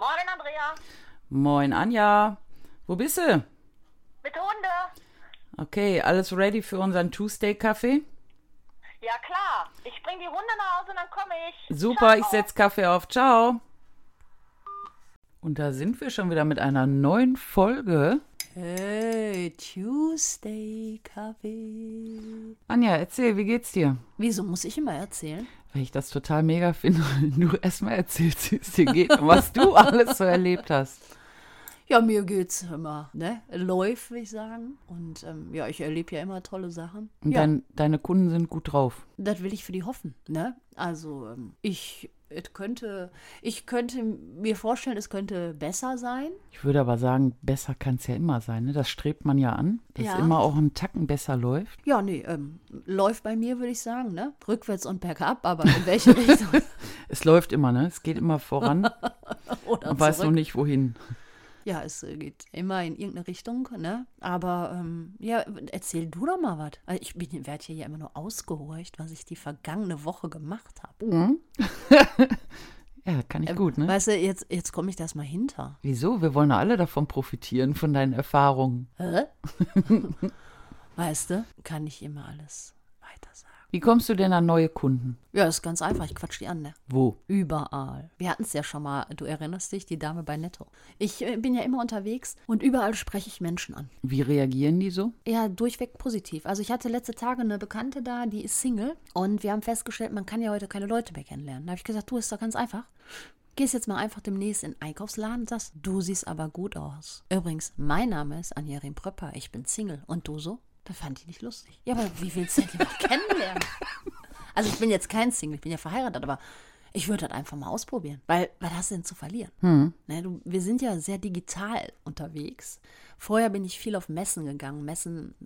Moin, Andrea. Moin, Anja. Wo bist du? Mit Hunde. Okay, alles ready für unseren Tuesday-Kaffee? Ja, klar. Ich bring die Hunde nach Hause und dann komme ich. Super, ich Ciao. setz Kaffee auf. Ciao. Und da sind wir schon wieder mit einer neuen Folge. Hey, Tuesday Kaffee. Anja, erzähl, wie geht's dir? Wieso muss ich immer erzählen? Weil ich das total mega finde, wenn du erstmal erzählst, wie es dir geht und was du alles so erlebt hast. Ja, mir geht's immer, ne? Läuft, würde ich sagen. Und ähm, ja, ich erlebe ja immer tolle Sachen. Und ja, dein, deine Kunden sind gut drauf. das will ich für die hoffen, ne? Also, ähm, ich, es könnte, ich könnte mir vorstellen, es könnte besser sein. Ich würde aber sagen, besser kann es ja immer sein. Ne? Das strebt man ja an, dass Ja. immer auch ein Tacken besser läuft. Ja, nee, ähm, läuft bei mir, würde ich sagen, ne? Rückwärts und bergab, aber in welche Richtung? Es läuft immer, ne? Es geht immer voran. Oder Man weiß zurück? noch nicht, wohin. Ja, es äh, geht immer in irgendeine Richtung, ne? Aber ähm, ja, erzähl du doch mal was. Also ich bin, werde hier ja immer nur ausgehorcht, was ich die vergangene Woche gemacht habe. Ja, kann ich gut, ne? Weißt du, jetzt, jetzt komme ich das mal hinter. Wieso? Wir wollen doch alle davon profitieren, von deinen Erfahrungen. Hä? weißt du, kann ich immer alles weiter sagen. Wie kommst du denn an neue Kunden? Ja, ist ganz einfach. Ich quatsch die an, ne? Wo? Überall. Wir hatten es ja schon mal, du erinnerst dich, die Dame bei Netto. Ich äh, bin ja immer unterwegs und überall spreche ich Menschen an. Wie reagieren die so? Ja, durchweg positiv. Also ich hatte letzte Tage eine Bekannte da, die ist Single und wir haben festgestellt, man kann ja heute keine Leute mehr kennenlernen. Da habe ich gesagt, du, ist doch ganz einfach. Gehst jetzt mal einfach demnächst in den Einkaufsladen und sagst, du siehst aber gut aus. Übrigens, mein Name ist Anja Pröpper, ich bin Single. Und du so? Das fand ich nicht lustig. Ja, aber wie willst du denn jemanden kennenlernen? Also ich bin jetzt kein Single, ich bin ja verheiratet, aber ich würde das einfach mal ausprobieren. Weil, was hast du denn zu verlieren? Ne, du, wir sind ja sehr digital unterwegs. Vorher bin ich viel auf Messen gegangen. Messen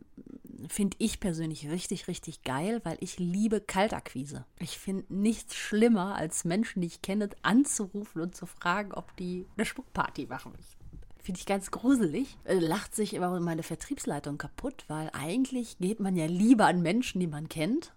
finde ich persönlich richtig, richtig geil, weil ich liebe Kaltakquise. Ich finde nichts schlimmer, als Menschen, die ich kenne, anzurufen und zu fragen, ob die eine Schmuckparty machen möchten. Finde ich ganz gruselig. Äh, lacht sich immer meine Vertriebsleitung kaputt, weil eigentlich geht man ja lieber an Menschen, die man kennt.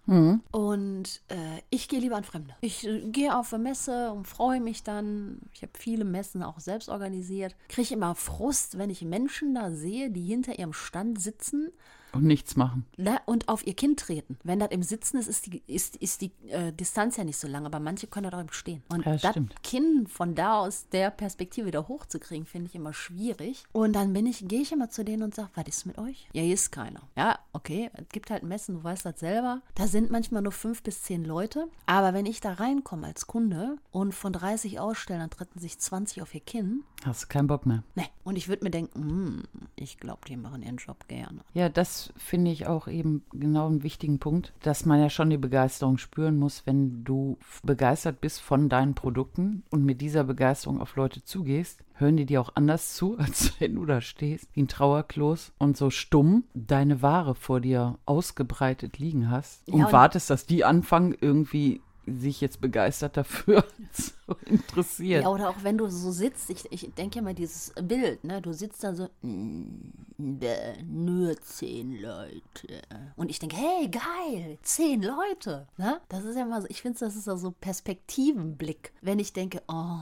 Und äh, ich gehe lieber an Fremde. Ich äh, gehe auf eine Messe und freue mich dann. Ich habe viele Messen auch selbst organisiert. Kriege immer Frust, wenn ich Menschen da sehe, die hinter ihrem Stand sitzen Und nichts machen. ne, und auf ihr Kind treten. Wenn das im Sitzen ist, ist die, ist, ist die äh, Distanz ja nicht so lang, aber manche können das auch im Stehen. Und Ja, das das. Kind von da aus der Perspektive wieder hochzukriegen, finde ich immer schwierig. Und dann bin ich, gehe ich immer zu denen und sage, was ist mit euch? Ja, hier ist keiner. Ja, okay, es gibt halt Messen, du weißt das selber. Da sind manchmal nur fünf bis zehn Leute. Aber wenn ich da reinkomme als Kunde und von 30 ausstellen, dann treten sich 20 auf ihr Kinn. Hast du keinen Bock mehr. Ne, und ich würde mir denken, hm, ich glaube, die machen ihren Job gerne. Ja, das finde ich auch eben genau einen wichtigen Punkt, dass man ja schon die Begeisterung spüren muss, wenn du begeistert bist von deinen Produkten und mit dieser Begeisterung auf Leute zugehst, hören die dir auch anders zu, als wenn du da stehst, wie ein Trauerklos und so stumm deine Ware vor dir ausgebreitet liegen hast und Ja, und- wartest, dass die anfangen, irgendwie sich jetzt begeistert dafür zu interessieren. Ja, oder auch wenn du so sitzt, ich, ich denke immer dieses Bild, ne? Du sitzt da so, bäh, nur zehn Leute. Und ich denke, hey, geil, zehn Leute. Ne? Das ist ja mal so, ich finde, das ist ja so Perspektivenblick. Wenn ich denke, oh,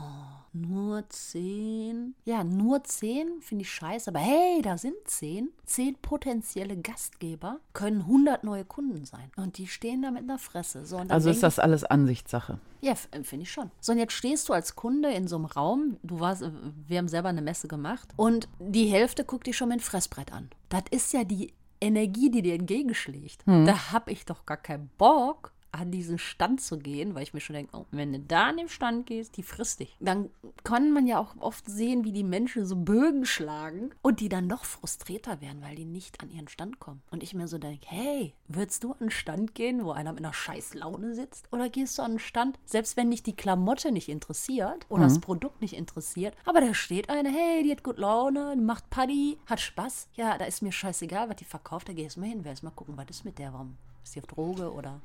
nur zehn. Ja, nur zehn finde ich scheiße, aber hey, da sind zehn. Zehn potenzielle Gastgeber können 100 neue Kunden sein. Und die stehen da mit einer Fresse. So, Also ist das alles Ansichtssache. ja, äh, finde ich schon. So, und jetzt stehst du als Kunde in so einem Raum, du warst, äh, wir haben selber eine Messe gemacht und die Hälfte guckt dich schon mit dem Fressbrett an. Das ist ja die Energie, die dir entgegenschlägt. Da hab ich doch gar keinen Bock, an diesen Stand zu gehen, weil ich mir schon denke, oh, wenn du da an den Stand gehst, die frisst dich. Dann kann man ja auch oft sehen, wie die Menschen so Bögen schlagen und die dann noch frustrierter werden, weil die nicht an ihren Stand kommen. Und ich mir so denke, hey, würdest du an einen Stand gehen, wo einer mit einer scheiß Laune sitzt? Oder gehst du an einen Stand, selbst wenn dich die Klamotte nicht interessiert oder das Produkt nicht interessiert, aber da steht eine, hey, die hat gut Laune, macht Paddy, hat Spaß. Ja, da ist mir scheißegal, was die verkauft, da gehst du mal hin, willst mal gucken, was ist mit der, warum ist die auf Droge oder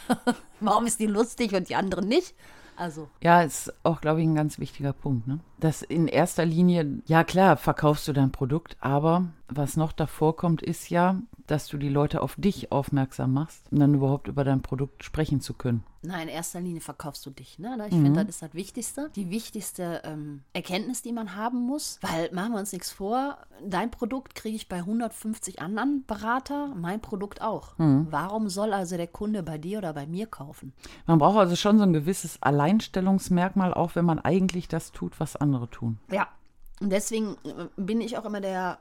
warum ist die lustig und die anderen nicht? Also, Ja, ist auch, glaube ich, ein ganz wichtiger Punkt. Ne? Dass in erster Linie, ja klar, verkaufst du dein Produkt, aber was noch davor kommt, ist ja, dass du die Leute auf dich aufmerksam machst, um dann überhaupt über dein Produkt sprechen zu können. Nein, in erster Linie verkaufst du dich. Ne? Ich finde, das ist das Wichtigste. Die wichtigste ähm, Erkenntnis, die man haben muss. Weil, machen wir uns nichts vor, dein Produkt kriege ich bei 150 anderen Berater, mein Produkt auch. Warum soll also der Kunde bei dir oder bei mir kaufen? Man braucht also schon so ein gewisses Alleinstellungsmerkmal, auch wenn man eigentlich das tut, was andere tun. Ja. Und deswegen äh, bin ich auch immer der,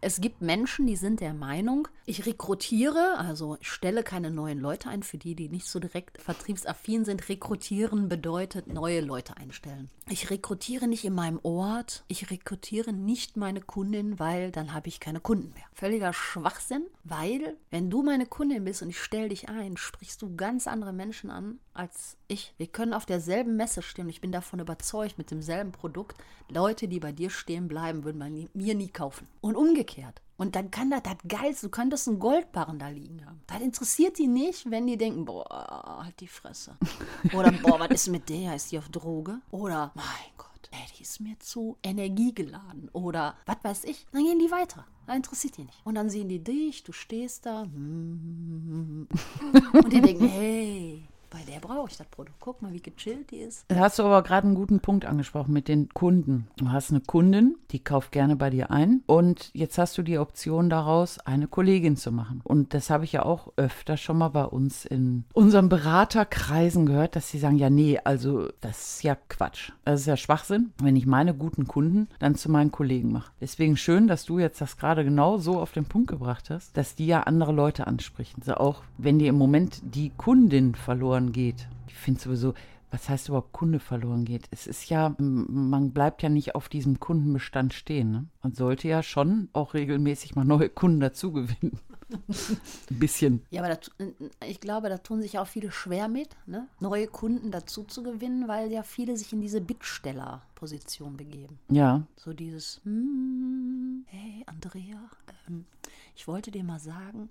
es gibt Menschen, die sind der Meinung, ich rekrutiere, also ich stelle keine neuen Leute ein, für die, die nicht so direkt vertriebsaffin sind. Rekrutieren bedeutet neue Leute einstellen. Ich rekrutiere nicht in meinem Ort, ich rekrutiere nicht meine Kundin, weil dann habe ich keine Kunden mehr. Völliger Schwachsinn, weil wenn du meine Kundin bist und ich stelle dich ein, sprichst du ganz andere Menschen an als ich. Wir können auf derselben Messe stehen ich bin davon überzeugt, mit demselben Produkt, Leute, die bei dir stehen bleiben, würden bei mir nie kaufen. Und umgekehrt. Und dann kann das das Geilste, du könntest einen Goldbarren da liegen haben. Das interessiert die nicht, wenn die denken, boah, halt die Fresse. Oder, boah, was ist mit der? Ist die auf Droge? Oder, mein Gott, ey, die ist mir zu energiegeladen. Oder, was weiß ich. Dann gehen die weiter. Das interessiert die nicht. Und dann sehen die dich, du stehst da. Und die denken, hey, bei der brauche ich das Produkt. Guck mal, wie gechillt die ist. Da hast du aber gerade einen guten Punkt angesprochen mit den Kunden. Du hast eine Kundin, die kauft gerne bei dir ein und jetzt hast du die Option daraus, eine Kollegin zu machen. Und das habe ich ja auch öfter schon mal bei uns in unseren Beraterkreisen gehört, dass sie sagen, ja nee, also das ist ja Quatsch. Das ist ja Schwachsinn, wenn ich meine guten Kunden dann zu meinen Kollegen mache. Deswegen schön, dass du jetzt das gerade genau so auf den Punkt gebracht hast, dass die ja andere Leute ansprechen. Also auch wenn dir im Moment die Kundin verloren geht. Ich finde sowieso, was heißt überhaupt Kunde verloren geht? Es ist ja, man bleibt ja nicht auf diesem Kundenbestand stehen. Ne? Man sollte ja schon auch regelmäßig mal neue Kunden dazugewinnen. Ein bisschen. Ja, aber das, ich glaube, da tun sich auch viele schwer mit, ne? neue Kunden dazu zu gewinnen, weil ja viele sich in diese Bittstellerposition begeben. Ja, So dieses, hm, hey Andrea, ähm, ich wollte dir mal sagen,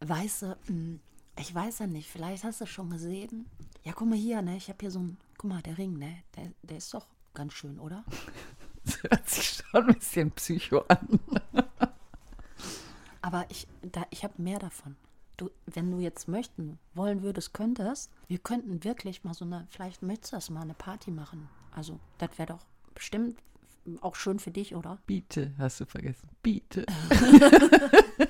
weißt du, hm, ich weiß ja nicht, vielleicht hast du es schon gesehen. Ja, guck mal hier, ne, ich habe hier so ein, guck mal, der Ring, ne, der, der ist doch ganz schön, oder? das hört sich schon ein bisschen psycho an. Aber ich, da, ich habe mehr davon. Du, wenn du jetzt möchten, wollen würdest, könntest, wir könnten wirklich mal so eine, vielleicht möchtest du das mal eine Party machen. Also, das wäre doch bestimmt auch schön für dich, oder? Biete, hast du vergessen. Biete.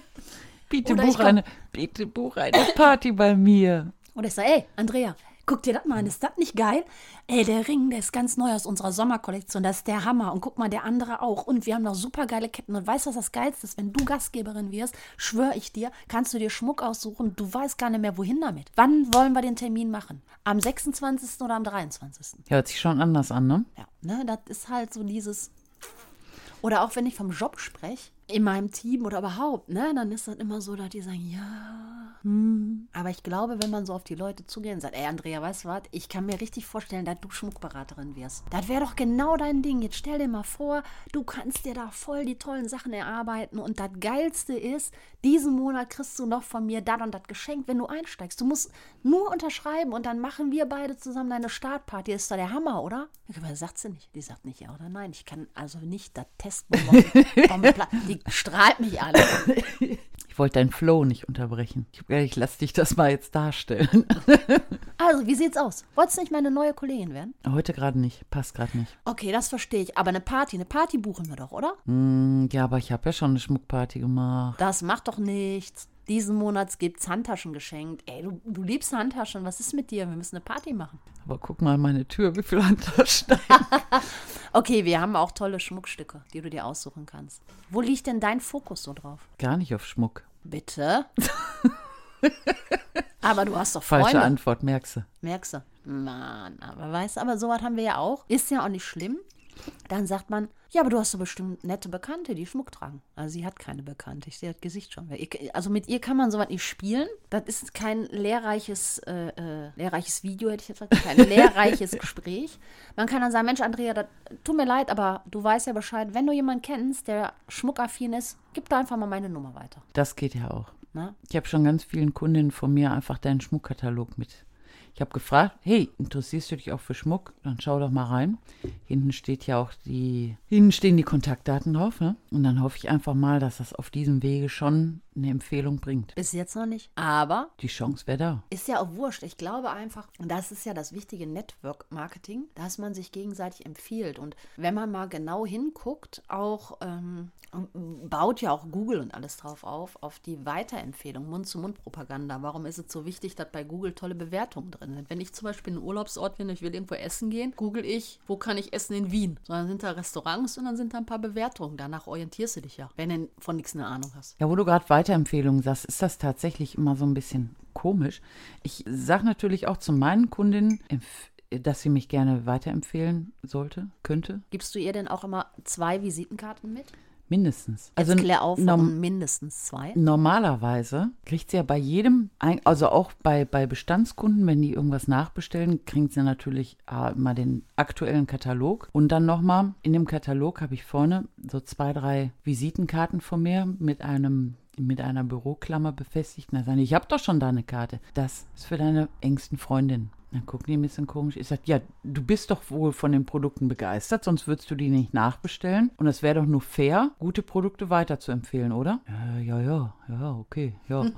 Oder ich buch eine, biete buch eine Party bei mir. Und ich sage, ey, Andrea, guck dir das mal an, ist das nicht geil? Ey, der Ring, der ist ganz neu aus unserer Sommerkollektion, das ist der Hammer. Und guck mal, der andere auch. Und wir haben noch super geile Ketten. Und weißt du, was das Geilste ist? Wenn du Gastgeberin wirst, schwöre ich dir, kannst du dir Schmuck aussuchen. Du weißt gar nicht mehr, wohin damit. Wann wollen wir den Termin machen? Am 26. oder am 23.? Hört sich schon anders an, ne? Ja, ne, das ist halt so dieses. Oder auch wenn ich vom Job spreche, in meinem Team oder überhaupt, ne, dann ist das immer so, dass die sagen, ja, hm. Aber ich glaube, wenn man so auf die Leute zugeht und sagt, ey Andrea, weißt du was, ich kann mir richtig vorstellen, dass du Schmuckberaterin wirst. Das wäre doch genau dein Ding. Jetzt stell dir mal vor, du kannst dir da voll die tollen Sachen erarbeiten und das Geilste ist, diesen Monat kriegst du noch von mir das und das geschenkt, wenn du einsteigst. Du musst nur unterschreiben und dann machen wir beide zusammen deine Startparty. ist doch der Hammer, oder? Aber sagt sie nicht. Die sagt nicht ja oder nein. Ich kann also nicht das testen. Die strahlt mich an. Ich wollte deinen Flow nicht unterbrechen. Ich, ich lass dich das mal jetzt darstellen. Also, wie sieht's aus? Wolltest du nicht meine neue Kollegin werden? Heute gerade nicht. Passt gerade nicht. Okay, das verstehe ich. Aber eine Party, eine Party buchen wir doch, oder? Hm, ja, aber ich habe ja schon eine Schmuckparty gemacht. Das macht doch nichts. Diesen Monat gibt's Handtaschen geschenkt. Ey, du, du liebst Handtaschen. Was ist mit dir? Wir müssen eine Party machen. Aber guck mal an meine Tür, wie viel Handtaschen. Okay, wir haben auch tolle Schmuckstücke, die du dir aussuchen kannst. Wo liegt denn dein Fokus so drauf? Gar nicht auf Schmuck. Bitte? aber du hast doch Falsche Freunde. Antwort, merkst du. Merkst du? Mann, aber weißt du, aber sowas haben wir ja auch. Ist ja auch nicht schlimm. Dann sagt man, ja, aber du hast doch bestimmt nette Bekannte, die Schmuck tragen. Also sie hat keine Bekannte, sehe das Gesicht schon. Also mit ihr kann man sowas nicht spielen. Das ist kein lehrreiches, äh, äh, lehrreiches Video, hätte ich jetzt gesagt, kein lehrreiches Gespräch. Man kann dann sagen, Mensch, Andrea, das tut mir leid, aber du weißt ja Bescheid, wenn du jemanden kennst, der schmuckaffin ist, gib da einfach mal meine Nummer weiter. Das geht ja auch. Ne? Ich habe schon ganz vielen Kundinnen von mir einfach deinen Schmuckkatalog mit. Ich habe gefragt, hey, interessierst du dich auch für Schmuck? Dann schau doch mal rein. Hinten steht ja auch die, hinten stehen die Kontaktdaten drauf, ne? Und dann hoffe ich einfach mal, dass das auf diesem Wege schon eine Empfehlung bringt. Bis jetzt noch nicht. Aber Die Chance wäre da. ist ja auch wurscht. Ich glaube einfach, und das ist ja das wichtige Network-Marketing, dass man sich gegenseitig empfiehlt. Und wenn man mal genau hinguckt, auch ähm, baut ja auch Google und alles drauf auf, auf die Weiterempfehlung, Mund-zu-Mund-Propaganda. Warum ist es so wichtig, dass bei Google tolle Bewertungen drin sind? Wenn ich zum Beispiel in einen Urlaubsort bin, ich will irgendwo essen gehen, google ich, wo kann ich essen in Wien? So, dann sind da Restaurants und dann sind da ein paar Bewertungen. Danach orientierst du dich ja, wenn du von nichts eine Ahnung hast. Ja, wo du gerade Weiterempfehlungen sagst, ist das tatsächlich immer so ein bisschen komisch. Ich sage natürlich auch zu meinen Kundinnen, dass sie mich gerne weiterempfehlen sollte, könnte, Gibst du ihr denn auch immer zwei Visitenkarten mit? mindestens. Also klär auf, warum mindestens zwei. Normalerweise kriegt sie ja bei jedem, also auch bei, bei Bestandskunden, wenn die irgendwas nachbestellen, kriegen sie natürlich ah, mal den aktuellen Katalog. Und dann nochmal, in dem Katalog habe ich vorne so zwei, drei Visitenkarten von mir mit einem mit einer Büroklammer befestigt. Und dann sagen die, ich habe doch schon deine Karte. Das ist für deine engsten Freundin. Dann gucken die ein bisschen komisch. Ich sage, ja, du bist doch wohl von den Produkten begeistert, sonst würdest du die nicht nachbestellen. Und es wäre doch nur fair, gute Produkte weiterzuempfehlen, oder? Äh, ja, ja, ja, okay, ja.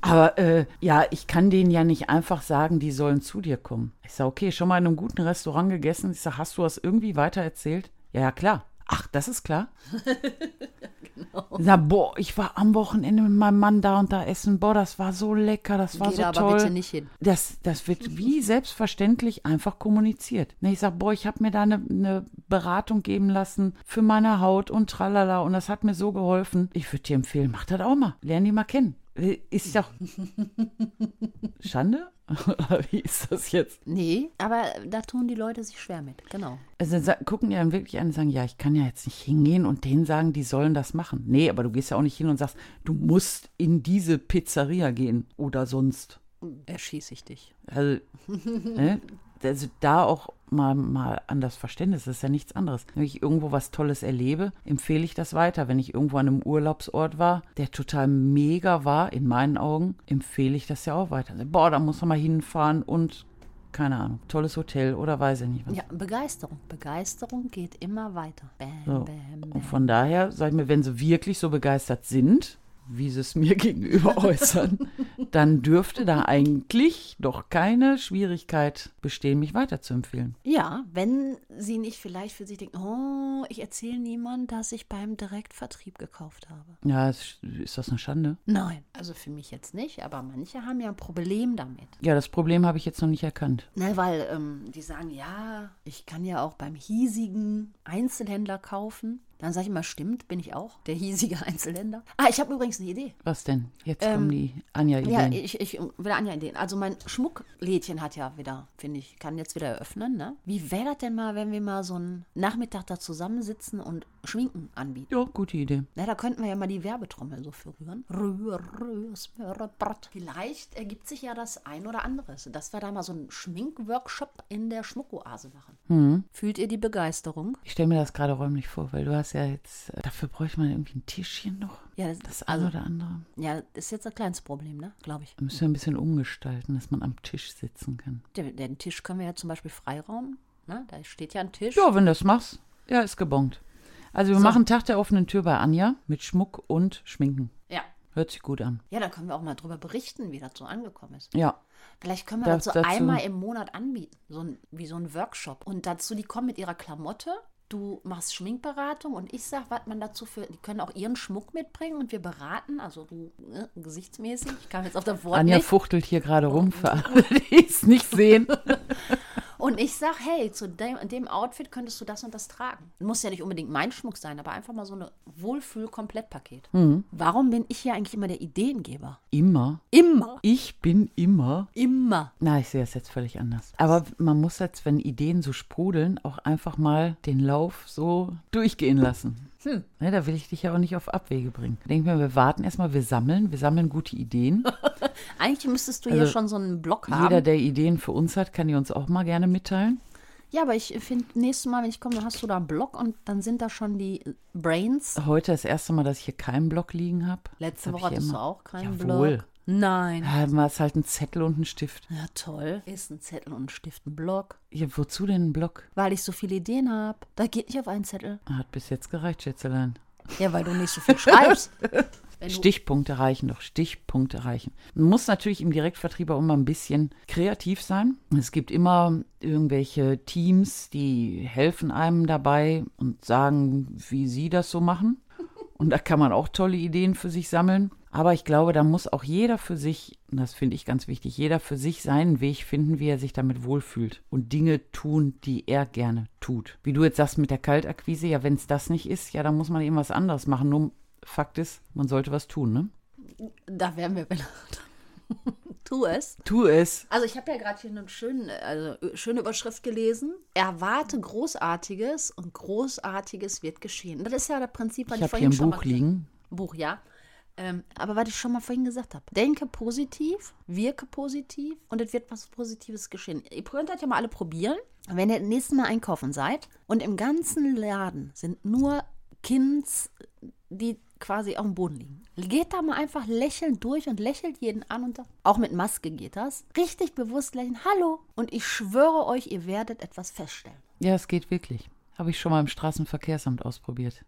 Aber äh, ja, ich kann denen ja nicht einfach sagen, die sollen zu dir kommen. Ich sage, okay, schon mal in einem guten Restaurant gegessen. Ich sage, hast du das irgendwie weitererzählt? Ja, ja, klar. Ach, das ist klar. Sag, boah, ich war am Wochenende mit meinem Mann da und da essen. Boah, das war so lecker, das war Geh so da aber toll. bitte nicht hin. Das, das wird wie selbstverständlich einfach kommuniziert. Ne, ich sag, boah, ich habe mir da eine, eine Beratung geben lassen für meine Haut und tralala und das hat mir so geholfen. Ich würde dir empfehlen, mach das auch mal. Lern die mal kennen. Ist doch Schande? Oder Wie ist das jetzt? Nee, aber da tun die Leute sich schwer mit, genau. Also gucken die dann wirklich an und sagen, ja, ich kann ja jetzt nicht hingehen und denen sagen, die sollen das machen. Nee, aber du gehst ja auch nicht hin und sagst, du musst in diese Pizzeria gehen oder sonst. Erschieße ich dich. Also, ne? Also da auch mal, mal an das Verständnis, das ist ja nichts anderes. Wenn ich irgendwo was Tolles erlebe, empfehle ich das weiter. Wenn ich irgendwo an einem Urlaubsort war, der total mega war, in meinen Augen, empfehle ich das ja auch weiter. Also, boah, da muss man mal hinfahren und, keine Ahnung, tolles Hotel oder weiß ich nicht was. Ja, Begeisterung. Begeisterung geht immer weiter. Bam, So. bam, Und bam. von daher, sag ich mir, wenn sie wirklich so begeistert sind, wie sie es mir gegenüber äußern, dann dürfte da eigentlich doch keine Schwierigkeit bestehen, mich weiterzuempfehlen. Ja, wenn sie nicht vielleicht für sich denken, oh, ich erzähle niemand, dass ich beim Direktvertrieb gekauft habe. Ja, ist, das eine Schande? Nein, also für mich jetzt nicht, aber manche haben ja ein Problem damit. Ja, das Problem habe ich jetzt noch nicht erkannt. Ne, weil ähm, die sagen, ja, ich kann ja auch beim hiesigen Einzelhändler kaufen. Dann sage ich immer, stimmt, bin ich auch, der hiesige Einzelhändler. Ah, ich habe übrigens eine Idee. Was denn? Jetzt kommen die Anja-Ideen. Ja, ich, ich wieder Anja Ideen. Also mein Schmucklädchen hat ja wieder, finde ich, kann jetzt wieder eröffnen. Ne? Wie wäre das denn mal, wenn wir mal so einen Nachmittag da zusammensitzen und Schminken anbieten? ja, gute Idee. Na, da könnten wir ja mal die Werbetrommel so für rühren. Rühr, rühr, smöre, brett. Vielleicht ergibt sich ja das ein oder andere, dass wir da mal so einen Schminkworkshop in der Schmuckoase machen. Mhm. Fühlt ihr die Begeisterung? Ich stelle mir das gerade räumlich vor, weil du hast ja jetzt, äh, dafür bräuchte man irgendwie ein Tischchen noch. Ja, das, Das eine oder andere. ja, ist jetzt ein kleines Problem, ne? Glaube ich. Müssen wir ein bisschen umgestalten, dass man am Tisch sitzen kann. Den, den Tisch können wir ja zum Beispiel freiraum. Ne? Da steht ja ein Tisch. Ja, wenn du das machst, ja, ist gebongt. Also wir So. machen Tag der offenen Tür bei Anja mit Schmuck und Schminken. Ja. Hört sich gut an. Ja, dann können wir auch mal drüber berichten, wie das so angekommen ist. Ja, Vielleicht können wir Da- das so dazu- einmal im Monat anbieten, so ein, wie so ein Workshop. Und dazu, die kommen mit ihrer Klamotte, du machst Schminkberatung und ich sag, was man dazu für, die können auch ihren Schmuck mitbringen und wir beraten, also du ne, gesichtsmäßig, ich kann jetzt auf das Wort Anja nicht. fuchtelt hier gerade rum für alle, die es nicht sehen. Und ich sag, hey, zu dem, in dem Outfit könntest du das und das tragen. Muss ja nicht unbedingt mein Schmuck sein, aber einfach mal so eine Wohlfühl-Komplettpaket. Mhm. Warum bin ich hier eigentlich immer der Ideengeber? Immer. Immer. Ich bin immer. Immer. Na, ich sehe das jetzt völlig anders. Aber man muss jetzt, wenn Ideen so sprudeln, auch einfach mal den Lauf so durchgehen lassen. Hm. Ne, da will ich dich ja auch nicht auf Abwege bringen. Ich denke mir, wir warten erstmal, wir sammeln, wir sammeln gute Ideen. Eigentlich müsstest du hier Also, schon so einen Blog haben. Jeder, der Ideen für uns hat, kann die uns auch mal gerne mitteilen. Ja, aber ich finde, nächstes Mal, wenn ich komme, dann hast du da einen Blog und dann sind da schon die Brains. Heute das erste Mal, dass ich hier keinen Block liegen habe. Letzte hab Woche hattest du immer. auch keinen Jawohl. Blog. Nein. Ja, mal ist halt ein Zettel und ein Stift. Ja, toll. Ist ein Zettel und ein Stift ein Blog. Ja, wozu denn ein Block? Weil ich so viele Ideen habe. Da geht nicht auf einen Zettel. Hat bis jetzt gereicht, Schätzelein. Ja, weil du nicht so viel schreibst. Stichpunkte reichen doch, Stichpunkte reichen. Man muss natürlich im Direktvertrieb auch immer ein bisschen kreativ sein. Es gibt immer irgendwelche Teams, die helfen einem dabei und sagen, wie sie das so machen. Und da kann man auch tolle Ideen für sich sammeln. Aber ich glaube, da muss auch jeder für sich, und das finde ich ganz wichtig, jeder für sich seinen Weg finden, wie er sich damit wohlfühlt. Und Dinge tun, die er gerne tut. Wie du jetzt sagst mit der Kaltakquise, ja, wenn es das nicht ist, ja, dann muss man eben was anderes machen. Nur Fakt ist, man sollte was tun, ne? Da wären wir, wenn Tu es. Tu es. Also ich habe ja gerade hier eine schöne, also, schöne Überschrift gelesen. Erwarte Großartiges und Großartiges wird geschehen. Das ist ja das Prinzip, was Ich ich, habe hier vorhin ein schon Buch mal liegen. Buch, ja. Ähm, aber was ich schon mal vorhin gesagt habe. Denke positiv, wirke positiv und es wird was Positives geschehen. Ihr könnt das ja mal alle probieren. Wenn ihr das nächste Mal einkaufen seid und im ganzen Laden sind nur Kinds, die quasi auf dem Boden liegen. Geht da mal einfach lächelnd durch und lächelt jeden an und auch mit Maske geht das. Richtig bewusst lächeln, hallo. Und ich schwöre euch, ihr werdet etwas feststellen. Ja, es geht wirklich. Habe ich schon mal im Straßenverkehrsamt ausprobiert.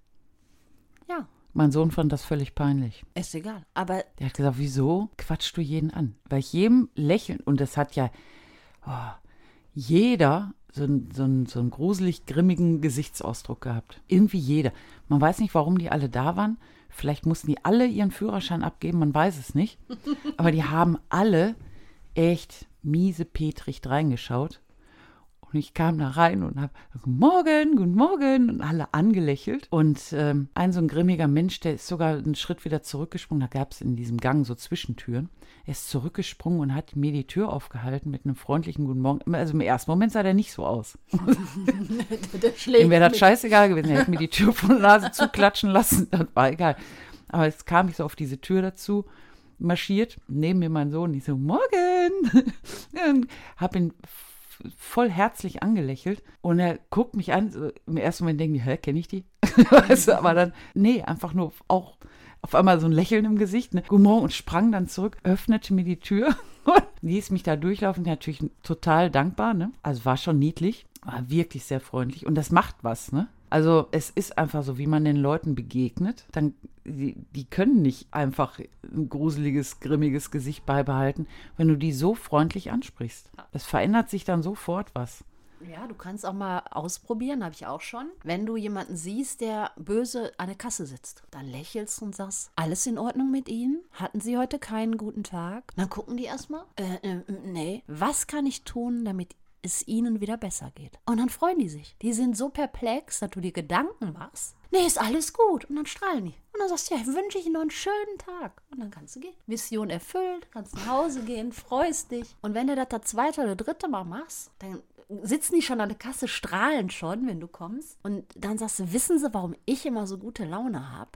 Mein Sohn fand das völlig peinlich. ist egal. Aber Der hat gesagt, wieso quatschst du jeden an? Weil ich jedem lächeln, und das hat ja oh, jeder so, einen- so, einen- so einen gruselig grimmigen Gesichtsausdruck gehabt. Irgendwie jeder. Man weiß nicht, warum die alle da waren. Vielleicht mussten die alle ihren Führerschein abgeben, man weiß es nicht. Aber die haben alle echt miese Petrig reingeschaut. Und ich kam da rein und habe Guten Morgen, guten Morgen und alle angelächelt. Und ähm, ein so ein grimmiger Mensch, der ist sogar einen Schritt wieder zurückgesprungen. Da gab es in diesem Gang so Zwischentüren. Er ist zurückgesprungen und hat mir die Tür aufgehalten mit einem freundlichen Guten Morgen. Also im ersten Moment sah der nicht so aus. Ihm wäre das scheißegal gewesen. Er hätte mir die Tür von der Nase zuklatschen lassen. Das war egal. Aber jetzt kam ich so auf diese Tür dazu, marschiert. Neben mir mein Sohn. Ich so, Morgen. Und hab ihn voll herzlich angelächelt. Und er guckt mich an. Im ersten Moment denke ich, hä, kenne ich die? weißt du, aber dann, nee, einfach nur auch auf einmal so ein Lächeln im Gesicht. Ne? Guten Morgen und sprang dann zurück, öffnete mir die Tür und ließ mich da durchlaufen. Natürlich total dankbar. Ne? Also war schon niedlich, war wirklich sehr freundlich und das macht was. Ne? Also es ist einfach so, wie man den Leuten begegnet. Dann, die, die können nicht einfach ein gruseliges, grimmiges Gesicht beibehalten, wenn du die so freundlich ansprichst. Das verändert sich dann sofort was. Ja, du kannst auch mal ausprobieren, habe ich auch schon. Wenn du jemanden siehst, der böse an der Kasse sitzt, dann lächelst du und sagst, alles in Ordnung mit Ihnen? Hatten Sie heute keinen guten Tag? Dann gucken die erstmal, äh, äh, nee, was kann ich tun, damit es ihnen wieder besser geht? Und dann freuen die sich. Die sind so perplex, dass du dir Gedanken machst. Nee, ist alles gut. Und dann strahlen die. Und dann sagst du, ja, wünsche ich Ihnen noch einen schönen Tag. Und dann kannst du gehen. Mission erfüllt, kannst nach Hause gehen, freust dich. Und wenn du das das zweite oder dritte Mal machst, dann sitzen die schon an der Kasse, strahlen schon, wenn du kommst. Und dann sagst du, wissen Sie, warum ich immer so gute Laune habe?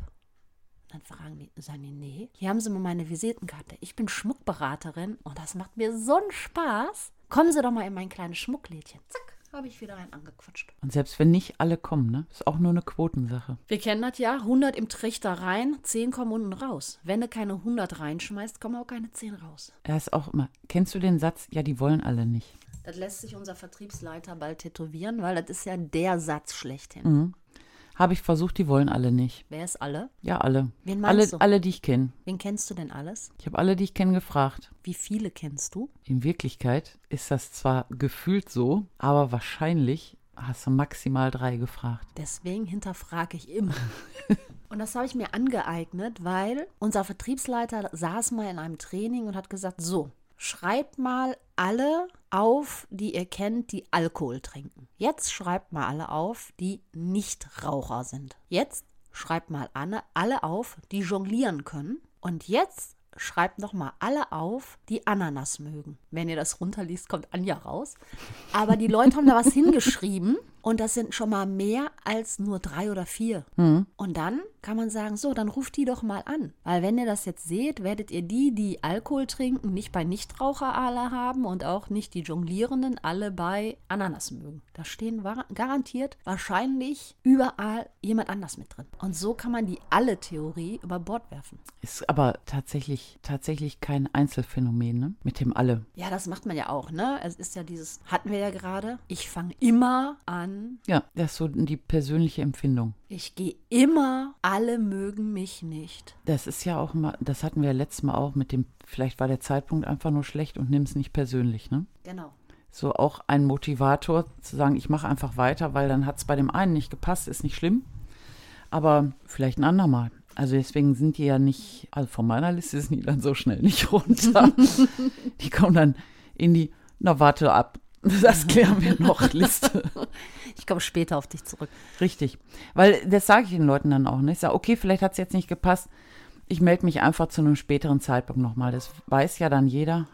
Dann fragen die, sagen die, nee, hier haben Sie mal meine Visitenkarte. Ich bin Schmuckberaterin und das macht mir so einen Spaß. Kommen Sie doch mal in mein kleines Schmucklädchen. Zack, habe ich wieder rein angequatscht. Und selbst wenn nicht alle kommen, ne? Ist auch nur eine Quotensache. Wir kennen das ja, 100 im Trichter rein, 10 kommen unten raus. Wenn du keine 100 reinschmeißt, kommen auch keine 10 raus. Er ist auch immer. Kennst du den Satz? Ja, die wollen alle nicht. Das lässt sich unser Vertriebsleiter bald tätowieren, weil das ist ja der Satz schlechthin. Mhm. Habe ich versucht, die wollen alle nicht. Wer ist alle? Ja, alle. Wen alle, meinst du? alle, die ich kenne. Wen kennst du denn alles? Ich habe alle, die ich kenne, gefragt. Wie viele kennst du? In Wirklichkeit ist das zwar gefühlt so, aber wahrscheinlich hast du maximal drei gefragt. Deswegen hinterfrage ich immer. Und das habe ich mir angeeignet, weil unser Vertriebsleiter saß mal in einem Training und hat gesagt, so, schreibt mal alle auf, die ihr kennt, die Alkohol trinken. Jetzt schreibt mal alle auf, die Nichtraucher sind. Jetzt schreibt mal alle, alle auf, die jonglieren können. Und jetzt schreibt noch mal alle auf, die Ananas mögen. Wenn ihr das runterliest, kommt Anja raus. Aber die Leute haben da was hingeschrieben und das sind schon mal mehr als nur drei oder vier. Und dann kann man sagen, so, dann ruft die doch mal an. Weil wenn ihr das jetzt seht, werdet ihr die, die Alkohol trinken, nicht bei Nichtraucher alle haben und auch nicht die Jonglierenden alle bei Ananas mögen. Da stehen garantiert wahrscheinlich überall jemand anders mit drin. Und so kann man die alle Theorie über Bord werfen. Ist aber tatsächlich, tatsächlich kein Einzelfenomen, ne? Mit dem alle. Ja, das macht man ja auch, ne? Es ist ja dieses, hatten wir ja gerade, ich fange immer an dann, Ja, das ist so die persönliche Empfindung. ich gehe immer, alle mögen mich nicht. Das ist ja auch mal, das hatten wir ja letztes Mal auch mit dem, vielleicht war der Zeitpunkt einfach nur schlecht und nimm es nicht persönlich, ne? Genau. So auch ein Motivator zu sagen, ich mache einfach weiter, weil dann hat es bei dem einen nicht gepasst, ist nicht schlimm. Aber vielleicht ein andermal. Also deswegen sind die ja nicht, also von meiner Liste sind die dann so schnell nicht runter. die kommen dann in die, na warte ab, das klären wir noch, Liste. Ich komme später auf dich zurück. Richtig. Weil das sage ich den Leuten dann auch. Ne? Ich sage, okay, vielleicht hat es jetzt nicht gepasst. Ich melde mich einfach zu einem späteren Zeitpunkt nochmal. Das weiß ja dann jeder.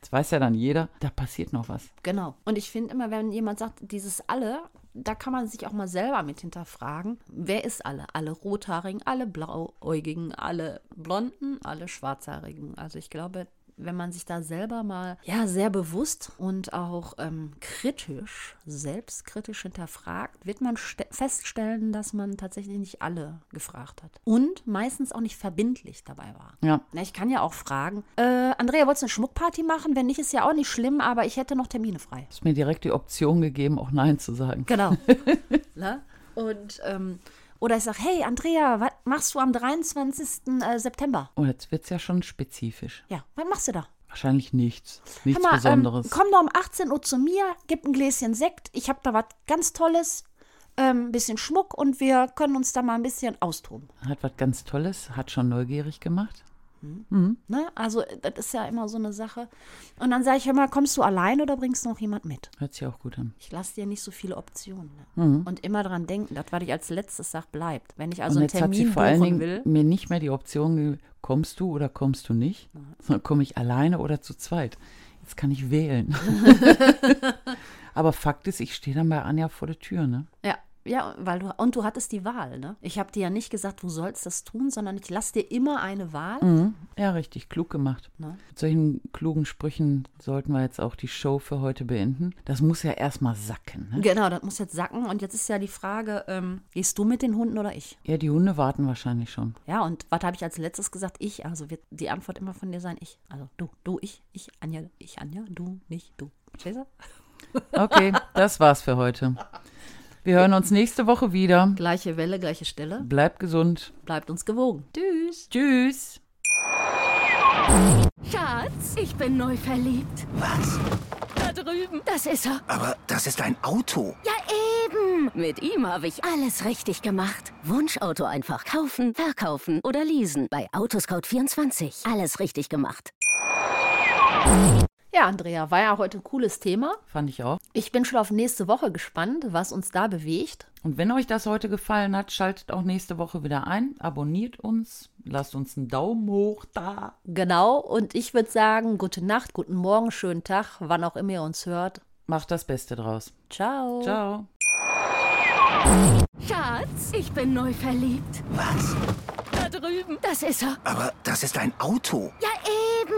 Das weiß ja dann jeder. Da passiert noch was. Genau. Und ich finde immer, wenn jemand sagt, dieses alle, da kann man sich auch mal selber mit hinterfragen. Wer ist alle? Alle Rothaarigen, alle Blauäugigen, alle Blonden, alle Schwarzhaarigen. Also ich glaube, wenn man sich da selber mal ja sehr bewusst und auch ähm, kritisch, selbstkritisch hinterfragt, wird man ste- feststellen, dass man tatsächlich nicht alle gefragt hat. Und meistens auch nicht verbindlich dabei war. Ja. Na, ich kann ja auch fragen, äh, Andrea, wolltest du eine Schmuckparty machen? Wenn nicht, ist ja auch nicht schlimm, aber ich hätte noch Termine frei. Hast mir direkt die Option gegeben, auch Nein zu sagen. Genau. ne? Und, ähm, oder ich sage, hey, Andrea, was machst du am 23. äh, September? Und jetzt wird es ja schon spezifisch. Ja, was machst du da? Wahrscheinlich nichts. Nichts mal, Besonderes. Ähm, komm doch um 18 Uhr zu mir, gib ein Gläschen Sekt, ich habe da was ganz Tolles, ein bisschen Schmuck und wir können uns da mal ein bisschen austoben. Hat was ganz Tolles, hat schon neugierig gemacht. Ne? Also, das ist ja immer so eine Sache. Und dann sage ich, mal, kommst du allein oder bringst du noch jemand mit? Hört sich auch gut an. Ich lasse dir nicht so viele Optionen. Mhm. Ne? Und immer dran denken, das, was ich als letztes sage, bleibt. Wenn ich also und einen jetzt hat sie Termin vor allen Dingen will. mir nicht mehr die Option kommst du oder kommst du nicht, sondern komme ich alleine oder zu zweit. Jetzt kann ich wählen. Aber Fakt ist, ich stehe dann bei Anja vor der Tür, ne? Ja, ja, weil du und du hattest die Wahl, ne? Ich habe dir ja nicht gesagt, du sollst das tun, sondern ich lasse dir immer eine Wahl. Mhm. Ja, richtig, klug gemacht. Ne? Mit solchen klugen Sprüchen sollten wir jetzt auch die Show für heute beenden. Das muss ja erstmal sacken, ne? Genau, das muss jetzt sacken. Und jetzt ist ja die Frage, ähm, gehst du mit den Hunden oder ich? Ja, die Hunde warten wahrscheinlich schon. Ja, und was habe ich als letztes gesagt? Ich. Also wird die Antwort immer von dir sein, ich. Also du, du, ich, ich, Anja, ich, Anja, du, nicht du. Verstehst du? Okay, das war's für heute. Wir hören uns nächste Woche wieder. Gleiche Welle, gleiche Stelle. Bleibt gesund. Bleibt uns gewogen. Tschüss. Tschüss. Schatz, ich bin neu verliebt. Was? Da drüben. Das ist er. Aber das ist ein Auto. Ja, eben. Mit ihm habe ich alles richtig gemacht. Wunschauto einfach kaufen, verkaufen oder leasen. Bei Autoscout24. Alles richtig gemacht. Ja, Andrea, war ja heute ein cooles Thema. Fand ich auch. Ich bin schon auf nächste Woche gespannt, was uns da bewegt. Und wenn euch das heute gefallen hat, schaltet auch nächste Woche wieder ein. Abonniert uns. Lasst uns einen Daumen hoch da. Genau, und ich würde sagen, gute Nacht, guten Morgen, schönen Tag, wann auch immer ihr uns hört. Macht das Beste draus. Ciao. Ciao. Schatz, ich bin neu verliebt. Was? Da drüben. Das ist er. Aber das ist ein Auto. Ja, eben.